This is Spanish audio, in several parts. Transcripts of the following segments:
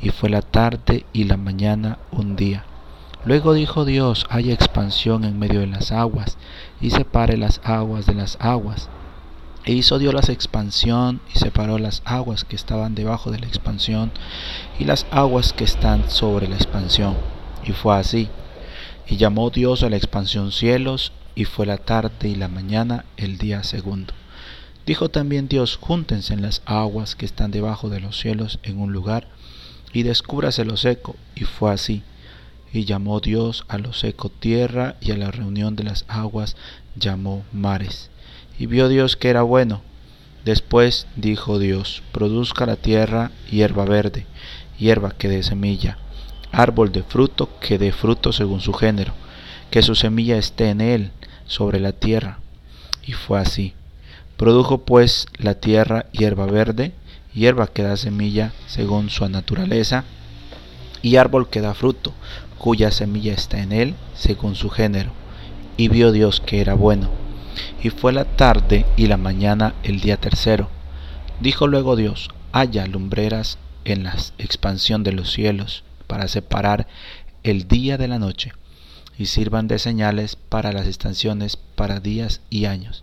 y fue la tarde y la mañana un día. Luego dijo Dios, haya expansión en medio de las aguas, y separe las aguas de las aguas. E hizo Dios la expansión y separó las aguas que estaban debajo de la expansión y las aguas que están sobre la expansión. Y fue así. Y llamó Dios a la expansión cielos, y fue la tarde y la mañana el día segundo. Dijo también Dios, júntense en las aguas que están debajo de los cielos en un lugar, y descúbrase lo seco. Y fue así. Y llamó Dios a lo seco tierra, y a la reunión de las aguas llamó mares. Y vio Dios que era bueno. Después dijo Dios, produzca la tierra hierba verde, hierba que dé semilla, árbol de fruto que dé fruto según su género, que su semilla esté en él, sobre la tierra. Y fue así. Produjo pues la tierra hierba verde, hierba que da semilla según su naturaleza, y árbol que da fruto, cuya semilla está en él según su género. Y vio Dios que era bueno. Y fue la tarde y la mañana el día tercero. Dijo luego Dios, haya lumbreras en la expansión de los cielos, para separar el día de la noche, y sirvan de señales para las estaciones, para días y años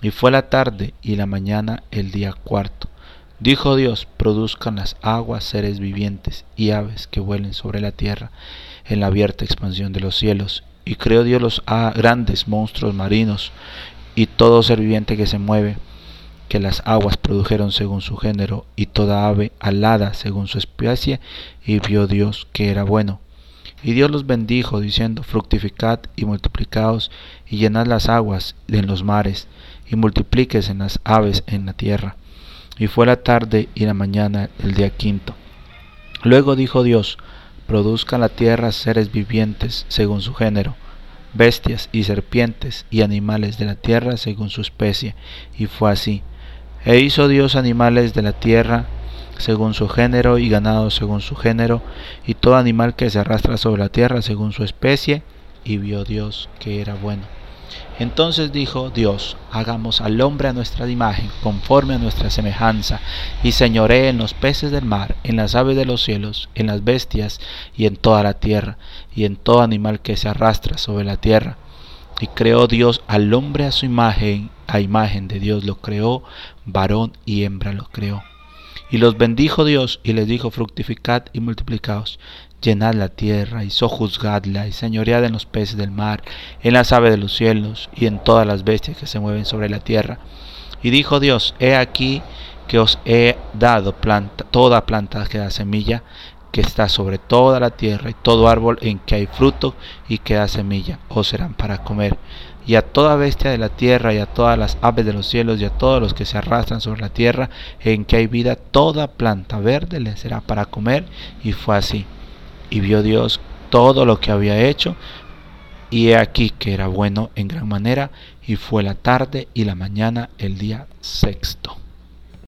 Y fue la tarde y la mañana el día cuarto. Dijo Dios, produzcan las aguas seres vivientes y aves que vuelen sobre la tierra en la abierta expansión de los cielos. Y creó Dios los grandes monstruos marinos y todo ser viviente que se mueve, que las aguas produjeron según su género, y toda ave alada según su especie, y vio Dios que era bueno. Y Dios los bendijo, diciendo, fructificad y multiplicaos, y llenad las aguas en los mares, y multiplíquese en las aves en la tierra. Y fue la tarde y la mañana el día quinto. Luego dijo Dios, produzca la tierra seres vivientes según su género, bestias y serpientes y animales de la tierra según su especie. Y fue así. E hizo Dios animales de la tierra según su género y ganado según su género, y todo animal que se arrastra sobre la tierra según su especie, y vio Dios que era bueno. Entonces dijo Dios, hagamos al hombre a nuestra imagen, conforme a nuestra semejanza, y señoree en los peces del mar, en las aves de los cielos, en las bestias y en toda la tierra, y en todo animal que se arrastra sobre la tierra. Y creó Dios al hombre a su imagen, a imagen de Dios lo creó, varón y hembra lo creó. Y los bendijo Dios y les dijo, fructificad y multiplicaos, llenad la tierra y sojuzgadla y señoread en los peces del mar, en las aves de los cielos y en todas las bestias que se mueven sobre la tierra. Y dijo Dios, he aquí que os he dado planta, toda planta que da semilla, que está sobre toda la tierra, y todo árbol en que hay fruto y que da semilla, os serán para comer y a toda bestia de la tierra, y a todas las aves de los cielos, y a todos los que se arrastran sobre la tierra, en que hay vida, toda planta verde le será para comer. Y fue así. Y vio Dios todo lo que había hecho, y he aquí que era bueno en gran manera, y fue la tarde y la mañana el día sexto.